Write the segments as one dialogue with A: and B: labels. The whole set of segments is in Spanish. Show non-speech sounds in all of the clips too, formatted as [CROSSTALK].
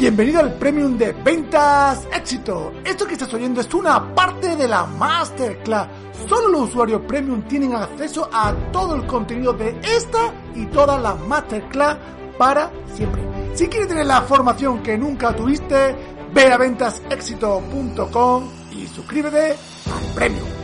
A: Bienvenido al Premium de Ventas Éxito. Esto que estás oyendo es una parte de la Masterclass. Solo los usuarios Premium tienen acceso a todo el contenido de esta y todas las Masterclass para siempre. Si quieres tener la formación que nunca tuviste, ve a ventasexito.com y suscríbete al Premium.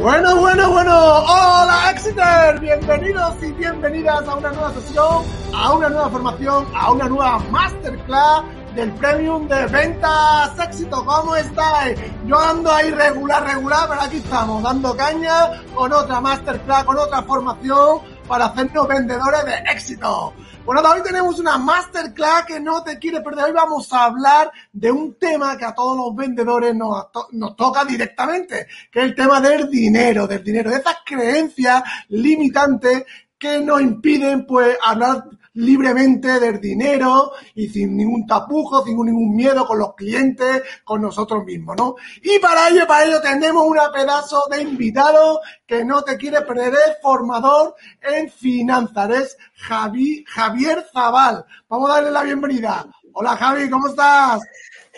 A: Bueno, bueno, bueno. Hola, Exeter. Bienvenidos y bienvenidas a una nueva sesión, a una nueva formación, a una nueva masterclass del Premium de Ventas Éxito. ¿Cómo estáis? Yo ando ahí regular, regular, pero aquí estamos, dando caña con otra masterclass, con otra formación para hacernos vendedores de éxito. Bueno, hoy tenemos una masterclass que no te quiere perder. Hoy vamos a hablar de un tema que a todos los vendedores nos, nos toca directamente, que es el tema del dinero, del dinero, de esas creencias limitantes que nos impiden pues hablar libremente del dinero y sin ningún tapujo, sin ningún miedo con los clientes, con nosotros mismos, ¿no? Y para ello, para ello tenemos una pedazo de invitado que no te quiere perder, es formador en finanzas, es Javi, Javier Zaval. Vamos a darle la bienvenida. Hola Javi, ¿cómo estás?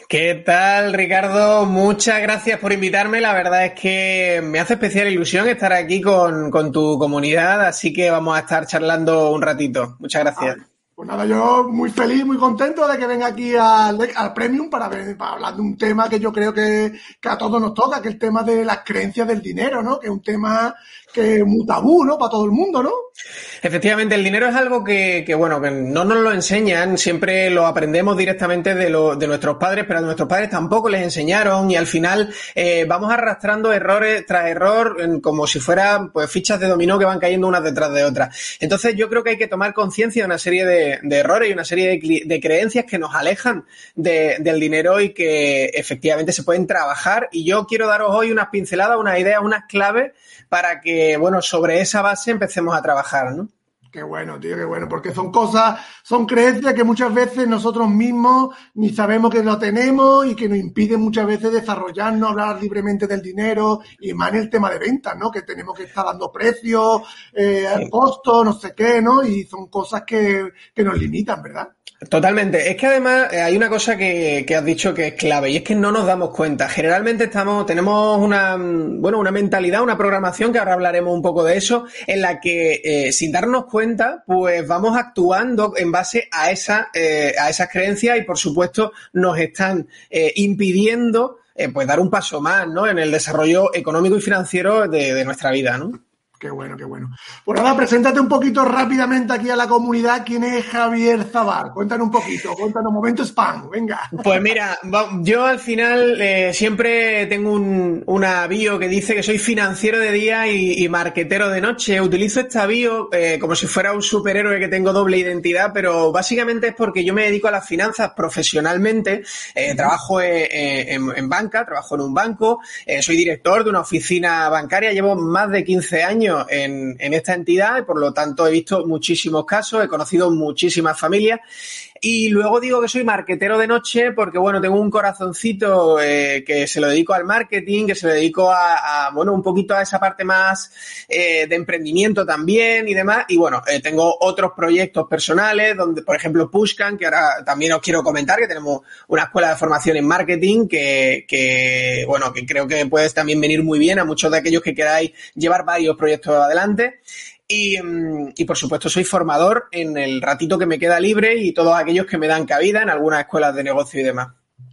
B: ¿Qué tal, Ricardo? Muchas gracias por invitarme. La verdad es que me hace especial ilusión estar aquí con, con tu comunidad, así que vamos a estar charlando un ratito. Muchas gracias.
A: Pues nada, yo muy feliz, muy contento de que venga aquí al, al Premium para, para, hablar de un tema que yo creo que, que, a todos nos toca, que es el tema de las creencias del dinero, ¿no? Que es un tema que muy tabú, ¿no? Para todo el mundo, ¿no?
B: Efectivamente, el dinero es algo que, que, bueno, que no nos lo enseñan, siempre lo aprendemos directamente de, de nuestros padres, pero a nuestros padres tampoco les enseñaron y al final eh, vamos arrastrando errores tras error como si fueran pues fichas de dominó que van cayendo unas detrás de otras. Entonces yo creo que hay que tomar conciencia de una serie de, errores y una serie de, creencias que nos alejan de, del dinero y que efectivamente se pueden trabajar y yo quiero daros hoy unas pinceladas, unas ideas, unas claves para que, bueno, sobre esa base empecemos a trabajar, ¿no?
A: Qué bueno, tío, qué bueno, porque son cosas, son creencias que muchas veces nosotros mismos ni sabemos que lo tenemos y que nos impiden muchas veces desarrollarnos, hablar libremente del dinero y más en el tema de ventas, ¿no? Que tenemos que estar dando precios, eh, sí. costos, no sé qué, ¿no? Y son cosas que, que nos limitan, ¿verdad?
B: Totalmente. Es que además hay una cosa que, que, has dicho que es clave y es que no nos damos cuenta. Generalmente estamos, tenemos una, bueno, una mentalidad, una programación, que ahora hablaremos un poco de eso, en la que eh, sin darnos cuenta, pues vamos actuando en base a esa, eh, a esas creencias y por supuesto nos están eh, impidiendo pues dar un paso más, ¿no? En el desarrollo económico y financiero de, de nuestra vida, ¿no?
A: Qué bueno, qué bueno. Pues nada, preséntate un poquito rápidamente aquí a la comunidad. ¿Quién es Javier Zabar? Cuéntanos un poquito, cuéntanos un momento spam, venga.
B: Pues mira, yo al final eh, siempre tengo un, una bio que dice que soy financiero de día y, y marquetero de noche. Utilizo esta bio eh, como si fuera un superhéroe que tengo doble identidad, pero básicamente es porque yo me dedico a las finanzas profesionalmente. Eh, trabajo en, en, banca, trabajo en un banco, eh, soy director de una oficina bancaria, llevo más de 15 años en, en, esta entidad y por lo tanto he visto muchísimos casos, he conocido muchísimas familias y luego digo que soy marquetero de noche porque, bueno, tengo un corazoncito eh, que se lo dedico al marketing, que se lo dedico a, a bueno, un poquito a esa parte más eh, de emprendimiento también y demás. Y bueno, eh, tengo otros proyectos personales donde, por ejemplo, Pushcan, que ahora también os quiero comentar, que tenemos una escuela de formación en marketing que, que bueno, que creo que puede también venir muy bien a muchos de aquellos que queráis llevar varios proyectos adelante. Y, y, por supuesto soy formador en el ratito que me queda libre y todos aquellos que me dan cabida en algunas escuelas de negocio y demás.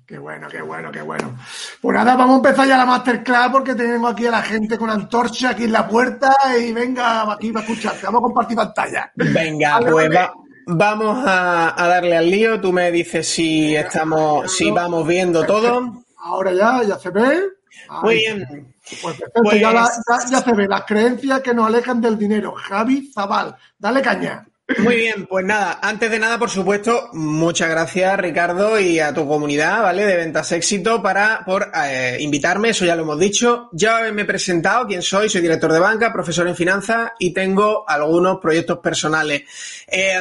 A: Qué bueno, qué bueno, qué bueno. Pues nada, vamos a empezar ya la masterclass porque tenemos aquí a la gente con antorcha aquí en la puerta y venga aquí va a escucharte. Vamos a compartir pantalla.
B: Venga, pues va, vamos a, a, darle al lío. Tú me dices si estamos, si vamos viendo todo.
A: Ahora ya, ya se ve.
B: Muy bien.
A: Pues, pues... Ya, la, ya, ya, se ve las creencias que nos alejan del dinero. Javi Zabal, dale caña.
B: Muy bien, pues nada, antes de nada, por supuesto, muchas gracias Ricardo y a tu comunidad, ¿vale? De Ventas Éxito para, por eh, invitarme, eso ya lo hemos dicho. Ya me he presentado quién soy, soy director de banca, profesor en finanzas y tengo algunos proyectos personales. Eh,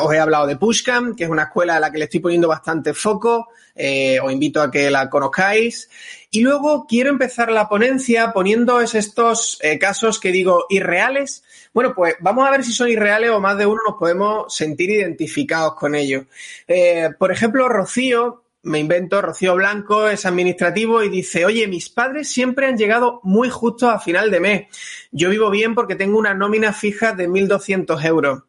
B: os he hablado de Pushcam, que es una escuela a la que le estoy poniendo bastante foco, eh, os invito a que la conozcáis. Y luego quiero empezar la ponencia poniendo estos eh, casos que digo irreales. Bueno, pues vamos a ver si son irreales o más de uno nos podemos sentir identificados con ellos. Eh, por ejemplo, Rocío, me invento, Rocío Blanco es administrativo y dice, oye, mis padres siempre han llegado muy justo a final de mes. Yo vivo bien porque tengo una nómina fija de 1.200 euros.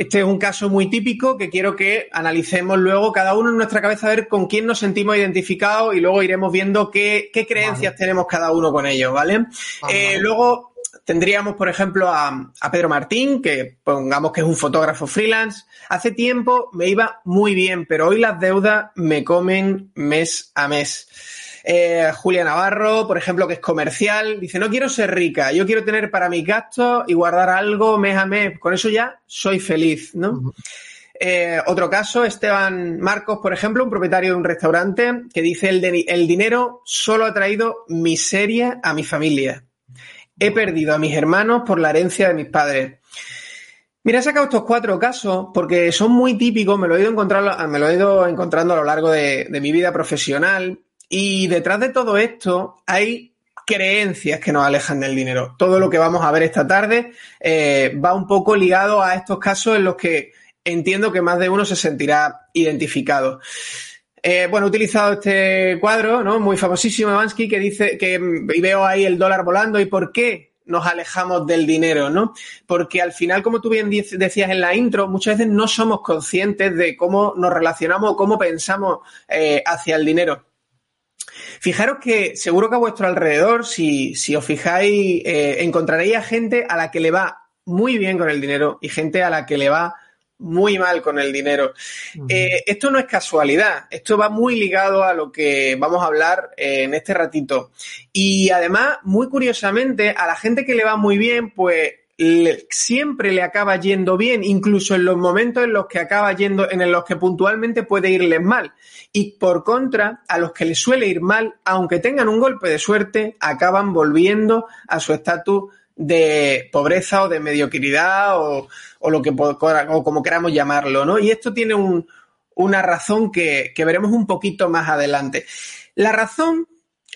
B: Este es un caso muy típico que quiero que analicemos luego cada uno en nuestra cabeza a ver con quién nos sentimos identificados y luego iremos viendo qué, creencias tenemos cada uno con ellos, ¿vale? Eh, luego tendríamos, por ejemplo, a, a, Pedro Martín, que pongamos que es un fotógrafo freelance. Hace tiempo me iba muy bien, pero hoy las deudas me comen mes a mes. Eh, Julia Navarro, por ejemplo, que es comercial, dice, no quiero ser rica, yo quiero tener para mis gastos y guardar algo mes a mes. Con eso ya soy feliz, ¿no? Eh, otro caso, Esteban Marcos, por ejemplo, un propietario de un restaurante que dice, el, el dinero solo ha traído miseria a mi familia. He perdido a mis hermanos por la herencia de mis padres. Mira, he sacado estos cuatro casos porque son muy típicos, me lo he ido, me lo he ido encontrando a lo largo de, de mi vida profesional y detrás de todo esto hay creencias que nos alejan del dinero. Todo lo que vamos a ver esta tarde eh, va un poco ligado a estos casos en los que entiendo que más de uno se sentirá identificado. Eh, bueno, he utilizado este cuadro, ¿no? Muy famosísimo, Bansky, que dice que y veo ahí el dólar volando. ¿Y por qué nos alejamos del dinero, no? Porque al final, como tú bien decías en la intro, muchas veces no somos conscientes de cómo nos relacionamos o cómo pensamos eh, hacia el dinero. Fijaros que seguro que a vuestro alrededor, si, si os fijáis, eh, encontraréis a gente a la que le va muy bien con el dinero y gente a la que le va muy mal con el dinero. Eh, esto no es casualidad, esto va muy ligado a lo que vamos a hablar eh, en este ratito. Y además, muy curiosamente, a la gente que le va muy bien, pues siempre le acaba yendo bien, incluso en los momentos en los que acaba yendo, en los que puntualmente puede irles mal. Y por contra, a los que les suele ir mal, aunque tengan un golpe de suerte, acaban volviendo a su estatus de pobreza o de mediocridad o, lo que o como queramos llamarlo, ¿no? Y esto tiene una razón que, que veremos un poquito más adelante. La razón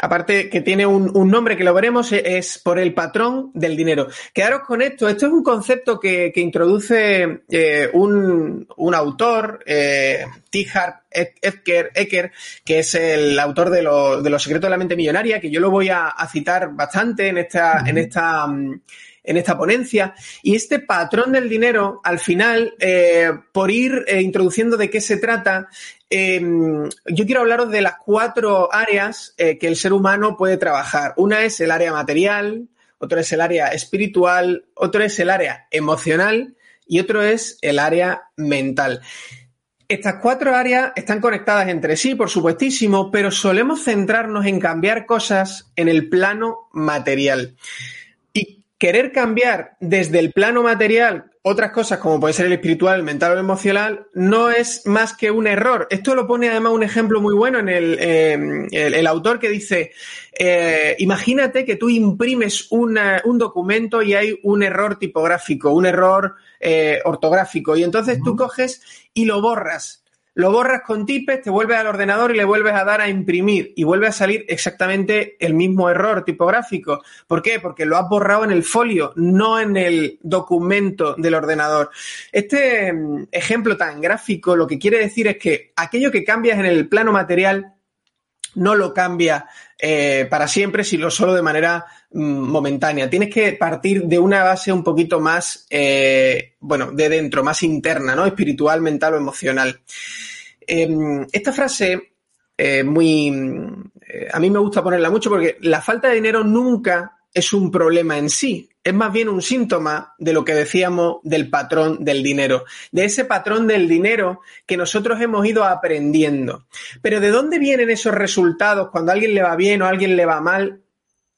B: aparte que tiene un, nombre que lo veremos, e, es, por el patrón del dinero. Quedaros con esto, esto es un concepto que, introduce eh, un, autor, eh, Tihar Ecker, que es el autor de, de, Los secretos de la mente millonaria, que yo lo voy a, citar bastante en esta, en esta mm, en esta ponencia. Y este patrón del dinero, al final, eh, por ir eh, introduciendo de qué se trata, em, yo quiero hablaros de las cuatro áreas eh, que el ser humano puede trabajar. Una es el área material, otro es el área espiritual, otro es el área emocional y otro es el área mental. Estas cuatro áreas están conectadas entre sí, por supuestísimo, pero solemos centrarnos en cambiar cosas en el plano material querer cambiar desde el plano material otras cosas como puede ser el espiritual, el mental o el emocional, no es más que un error. Esto lo pone además un ejemplo muy bueno en el, em, el, autor que dice, eh, imagínate que tú imprimes un documento y hay un error tipográfico, un error eh, ortográfico, y entonces tú coges y lo borras lo borras con tipes, te vuelves al ordenador y le vuelves a dar a imprimir y vuelve a salir exactamente el mismo error tipográfico. ¿Por qué? Porque lo has borrado en el folio, no en el documento del ordenador. Este mm, ejemplo tan gráfico lo que quiere decir es que aquello que cambias en el plano material no lo cambia eh, para siempre, sino solo de manera mm, momentánea. Tienes que partir de una base un poquito más, eh, bueno, de dentro, más interna, ¿no? Espiritual, mental o emocional. Em, esta frase, eh, muy. a mí me gusta ponerla mucho porque la falta de dinero nunca es un problema en sí, es más bien un síntoma de lo que decíamos del patrón del dinero, de ese patrón del dinero que nosotros hemos ido aprendiendo. Pero ¿de dónde vienen esos resultados cuando a alguien le va bien o a alguien le va mal?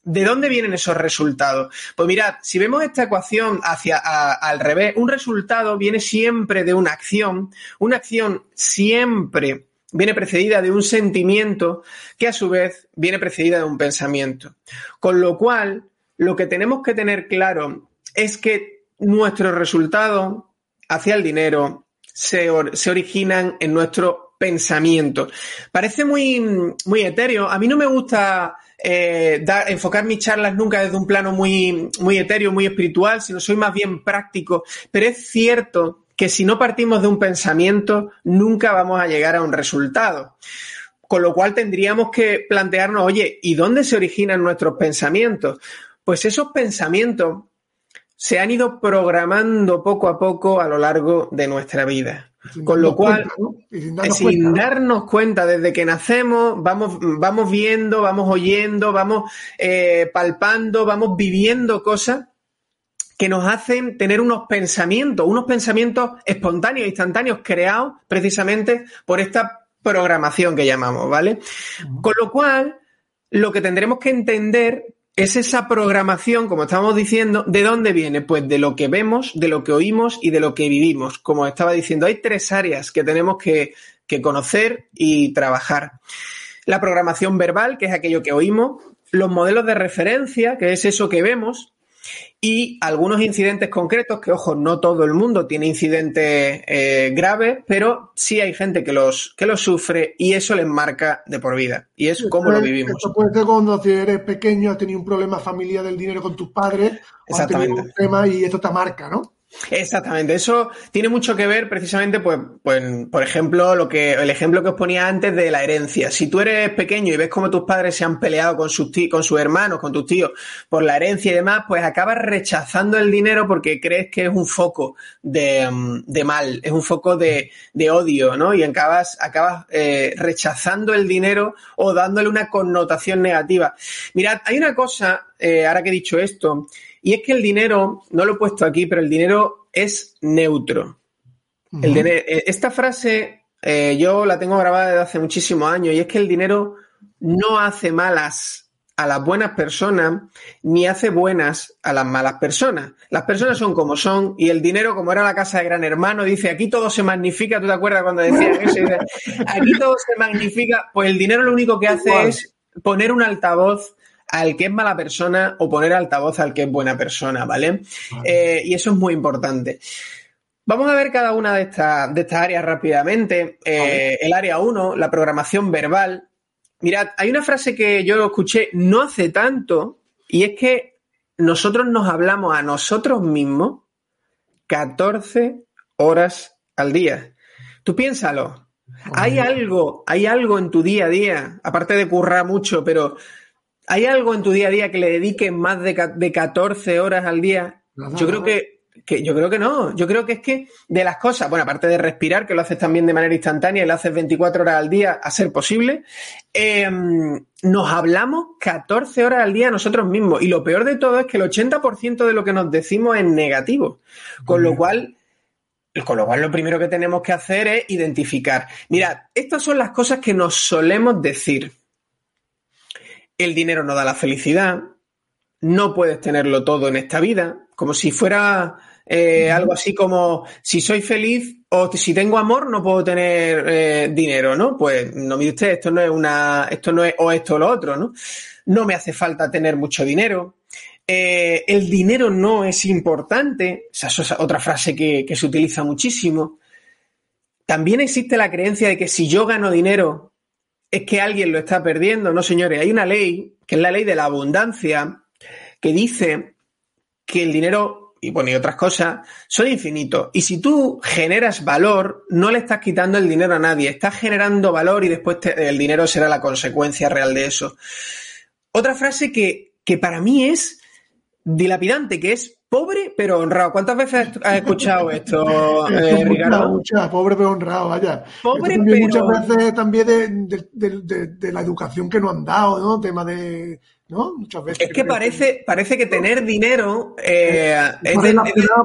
B: ¿De dónde vienen esos resultados? Pues mirad, si vemos esta ecuación hacia al revés, un resultado viene siempre de una acción, una acción siempre viene precedida de un sentimiento que a su vez viene precedida de un pensamiento. Con lo cual, lo que tenemos que tener claro es que nuestros resultados hacia el dinero se, se originan en nuestro pensamientos. Parece muy, muy etéreo. A mí no me gusta eh, enfocar mis charlas nunca desde un plano muy, muy etéreo, muy espiritual, sino soy más bien práctico. Pero es cierto que si no partimos de un pensamiento, nunca vamos a llegar a un resultado. Con lo cual tendríamos que plantearnos, oye, ¿y dónde se originan nuestros pensamientos? Pues esos pensamientos se han ido programando poco a poco a lo largo de nuestra vida. Con lo cual, sin, darnos, cuenta, desde que nacemos, vamos, vamos viendo, vamos oyendo, vamos eh, palpando, vamos viviendo cosas que nos hacen tener unos pensamientos, unos pensamientos espontáneos, instantáneos, creados precisamente por esta programación que llamamos, ¿vale? Con lo cual, lo que tendremos que entender es esa programación, como estábamos diciendo, ¿de dónde viene? Pues de lo que vemos, de lo que oímos y de lo que vivimos. Como estaba diciendo, hay tres áreas que tenemos que, que conocer y trabajar. La programación verbal, que es aquello que oímos, los modelos de referencia, que es eso que vemos, y algunos incidentes concretos, que ojo, no todo el mundo tiene incidentes eh, graves, pero sí hay gente que los, que los sufre y eso les marca de por vida. Y es como lo vivimos.
A: Esto puede ser cuando eres pequeño, has tenido un problema familiar del dinero con tus padres,
B: Exactamente.
A: un tema y esto te marca, ¿no?
B: Exactamente, eso tiene mucho que ver precisamente, pues, pues, por ejemplo, lo que, el ejemplo que os ponía antes de la herencia. Si tú eres pequeño y ves cómo tus padres se han peleado con sus, con sus hermanos, con tus tíos, por la herencia y demás, pues acabas rechazando el dinero porque crees que es un foco de, de mal, es un foco de, de, odio, ¿no? Y acabas, acabas eh, rechazando el dinero o dándole una connotación negativa. Mirad, hay una cosa, eh, ahora que he dicho esto, y es que el dinero, no lo he puesto aquí, pero el dinero es neutro. Eh, esta frase eh, yo la tengo grabada desde hace muchísimos años y es que el dinero no hace malas a las buenas personas ni hace buenas a las malas personas. Las personas son como son y el dinero, como era la casa de Gran Hermano, dice aquí todo se magnifica. ¿Tú te acuerdas cuando decían [LAUGHS] eso? aquí todo se magnifica. Pues el dinero lo único que hace es poner un altavoz al que es mala persona o poner altavoz al que es buena persona, ¿vale? Eh, y eso es muy importante. Vamos a ver cada una de estas, de estas áreas rápidamente. Eh, el área 1, la programación verbal. Mirad, hay una frase que yo escuché no hace tanto y es que nosotros nos hablamos a nosotros mismos 14 horas al día. Tú piénsalo. Hay algo, hay algo en tu día a día, aparte de currar mucho, pero ¿Hay algo en tu día a día que le dediques más de, de 14 horas al día? yo creo que, yo creo que no. Yo creo que es que de las cosas, bueno, aparte de respirar, que lo haces también de manera instantánea y lo haces 24 horas al día a ser posible, em, nos hablamos 14 horas al día nosotros mismos. Y lo peor de todo es que el 80% de lo que nos decimos es negativo. Con lo cual, con lo cual, lo primero que tenemos que hacer es identificar. Mirad, estas son las cosas que nos solemos decir el dinero no da la felicidad, no puedes tenerlo todo en esta vida, como si fuera eh, algo así como si soy feliz o si tengo amor no puedo tener eh, dinero, ¿no? Pues no mire usted, esto no es una, esto no es o esto o lo otro, ¿no? No me hace falta tener mucho dinero. Eh, el dinero no es importante, esa es otra frase que, que se utiliza muchísimo. También existe la creencia de que si yo gano dinero, es que alguien lo está perdiendo. No, señores, hay una ley, que es la ley de la abundancia, que dice que el dinero, y bueno, y otras cosas, son infinitos. Y si tú generas valor, no le estás quitando el dinero a nadie, estás generando valor y después el dinero será la consecuencia real de eso. Otra frase que, que para mí es dilapidante, que es Pobre pero honrado. ¿Cuántas veces has escuchado esto, [LAUGHS]
A: eh, Ricardo? Muchas, pobre pero honrado, vaya.
B: Pobre pero...
A: Muchas veces también de, de, de, la educación que nos han dado, ¿no? Tema de ¿no? Muchas veces.
B: Es que parece, parece que tener dinero eh,
A: es, de,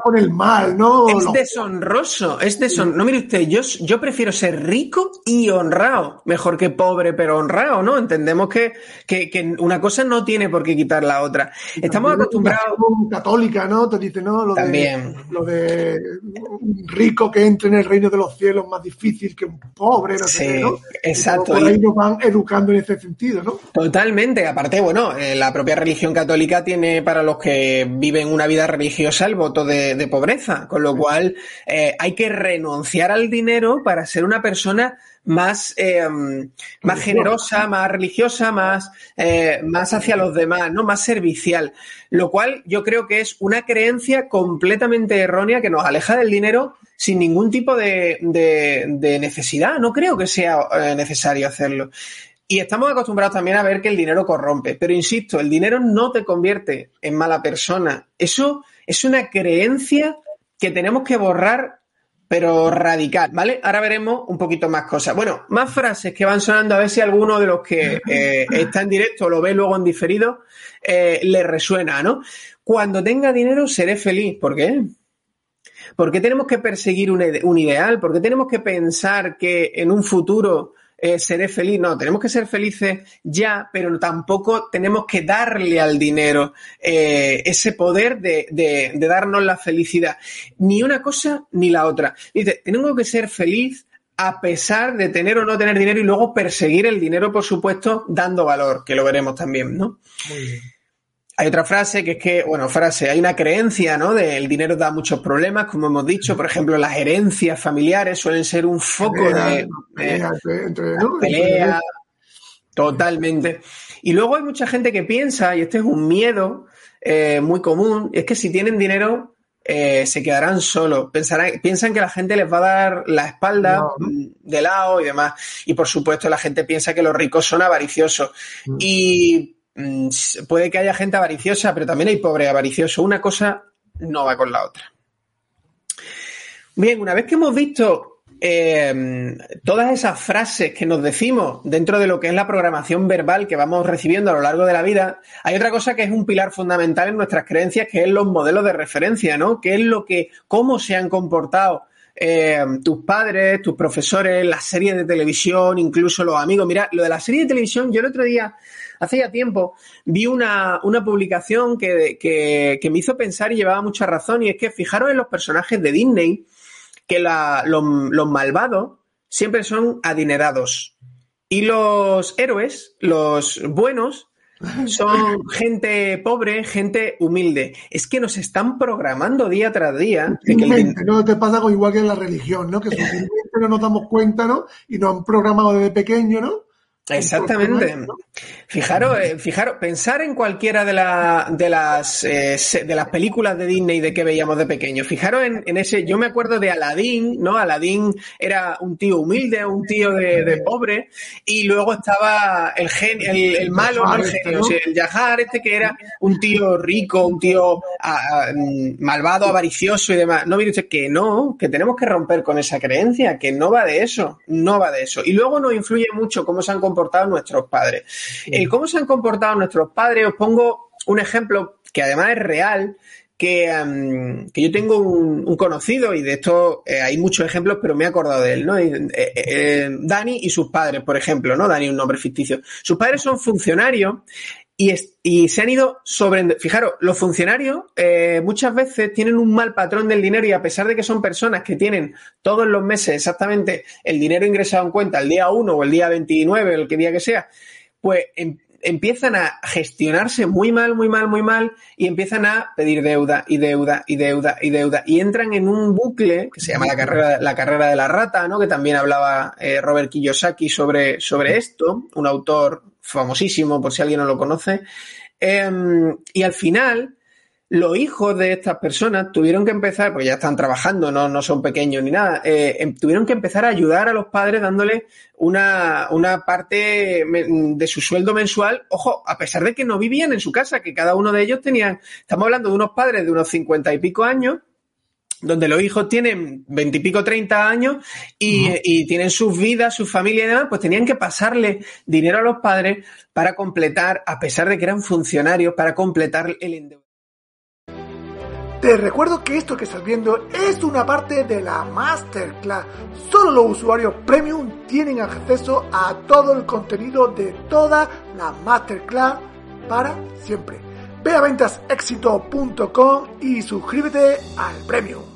A: con el mal, ¿no?
B: Es deshonroso, es deshonroso. No, mire usted, yo, yo prefiero ser rico y honrado, mejor que pobre pero honrado, ¿no? Entendemos que, que, que una cosa no tiene por qué quitar la otra. Estamos acostumbrados.
A: Católica, ¿no? Te dice, ¿no? Lo
B: También.
A: De, lo de un rico que entre en el reino de los cielos más difícil que un pobre, no
B: sí,
A: sé ¿no?
B: Exacto.
A: por ahí nos van educando en ese sentido, ¿no?
B: Totalmente. Aparte, bueno, bueno, eh, la propia religión católica tiene para los que viven una vida religiosa el voto de, pobreza, con lo cual eh, hay que renunciar al dinero para ser una persona más, eh, más generosa, más religiosa, más, más hacia los demás, ¿no? Más servicial. Lo cual yo creo que es una creencia completamente errónea que nos aleja del dinero sin ningún tipo de, de necesidad. No creo que sea necesario hacerlo. Y estamos acostumbrados también a ver que el dinero corrompe. Pero insisto, el dinero no te convierte en mala persona. Eso es una creencia que tenemos que borrar, pero radical, ¿vale? Ahora veremos un poquito más cosas. Bueno, más frases que van sonando, a ver si alguno de los que eh, está en directo lo ve luego en diferido eh, le resuena, ¿no? Cuando tenga dinero seré feliz. ¿Por qué? ¿Por qué tenemos que perseguir un, un ideal? ¿Por qué tenemos que pensar que en un futuro eh, seré feliz. No, tenemos que ser felices ya, pero tampoco tenemos que darle al dinero eh, ese poder de, de, darnos la felicidad. Ni una cosa ni la otra. Dice, tengo que ser feliz a pesar de tener o no tener dinero y luego perseguir el dinero, por supuesto, dando valor, que lo veremos también, ¿no? Muy bien. Hay otra frase que es que, bueno, frase, hay una creencia, ¿no? De el dinero da muchos problemas, como hemos dicho, por ejemplo, las herencias familiares suelen ser un foco de, pelea, totalmente. Y luego hay mucha gente que piensa, y este es un miedo eh, muy común, es que si tienen dinero eh, se quedarán solos. Pensarán, piensan que la gente les va a dar la espalda de lado y demás. Y por supuesto la gente piensa que los ricos son avariciosos. Mm. Y puede que haya gente avariciosa, pero también hay pobre avaricioso. Una cosa no va con la otra. Bien, una vez que hemos visto eh, todas esas frases que nos decimos dentro de lo que es la programación verbal que vamos recibiendo a lo largo de la vida, hay otra cosa que es un pilar fundamental en nuestras creencias, que es los modelos de referencia, ¿no? Que es lo que, cómo se han comportado eh, tus padres, tus profesores, las series de televisión, incluso los amigos. Mira, lo de la serie de televisión, yo el otro día Hace ya tiempo vi una, publicación que, me hizo pensar y llevaba mucha razón, y es que fijaros en los personajes de Disney, que los, malvados siempre son adinerados. Y los héroes, los buenos, son [LAUGHS] gente pobre, gente humilde. Es que nos están programando día tras día.
A: ¿no? Te pasa con igual que en la religión, ¿no? Que [LAUGHS] sutilmente no nos damos cuenta, ¿no? Y nos han programado desde pequeño, ¿no?
B: Exactamente. Fijaros, eh, fijaros, pensar en cualquiera de, de, las, eh, de las películas de Disney de que veíamos de pequeño. Fijaros en, ese, yo me acuerdo de Aladdin, ¿no? Aladdin era un tío humilde, un tío de, pobre, y luego estaba el genio, el, malo, el genio, el Yahar, este que era un tío rico, un tío malvado, avaricioso y demás. No mire usted que no, que tenemos que romper con esa creencia, que no va de eso, no va de eso. Y luego nos influye mucho cómo se han comportado nuestros padres. El cómo se han comportado nuestros padres, os pongo un ejemplo que además es real, que, em, yo tengo un, conocido, y de esto eh, hay muchos ejemplos, pero me he acordado de él, ¿no? Eh, eh, Dani y sus padres, por ejemplo, ¿no? Dani, un nombre ficticio. Sus padres son funcionarios y, se han ido sobre... Fijaros, los funcionarios eh, muchas veces tienen un mal patrón del dinero y a pesar de que son personas que tienen todos los meses exactamente el dinero ingresado en cuenta el día 1 o el día 29 o el que día que sea, pues em, empiezan a gestionarse muy mal, muy mal, muy mal y empiezan a pedir deuda y deuda y deuda y deuda y entran en un bucle que se llama la carrera, la carrera de la rata, ¿no? Que también hablaba eh, Robert Kiyosaki sobre, sobre esto, un autor famosísimo, por si alguien no lo conoce. Em, y al final, los hijos de estas personas tuvieron que empezar, porque ya están trabajando, no, no son pequeños ni nada, eh, em, tuvieron que empezar a ayudar a los padres dándole una, una parte de su sueldo mensual, ojo, a pesar de que no vivían en su casa, que cada uno de ellos tenían, estamos hablando de unos padres de unos cincuenta y pico años, donde los hijos tienen veintipico, treinta años y, tienen sus vidas, su familia y demás, pues tenían que pasarle dinero a los padres para completar, a pesar de que eran funcionarios, para completar el endeudamiento.
A: Te recuerdo que esto que estás viendo es una parte de la Masterclass. Solo los usuarios premium tienen acceso a todo el contenido de toda la Masterclass para siempre. Ve a ventasexito.com y suscríbete al premium.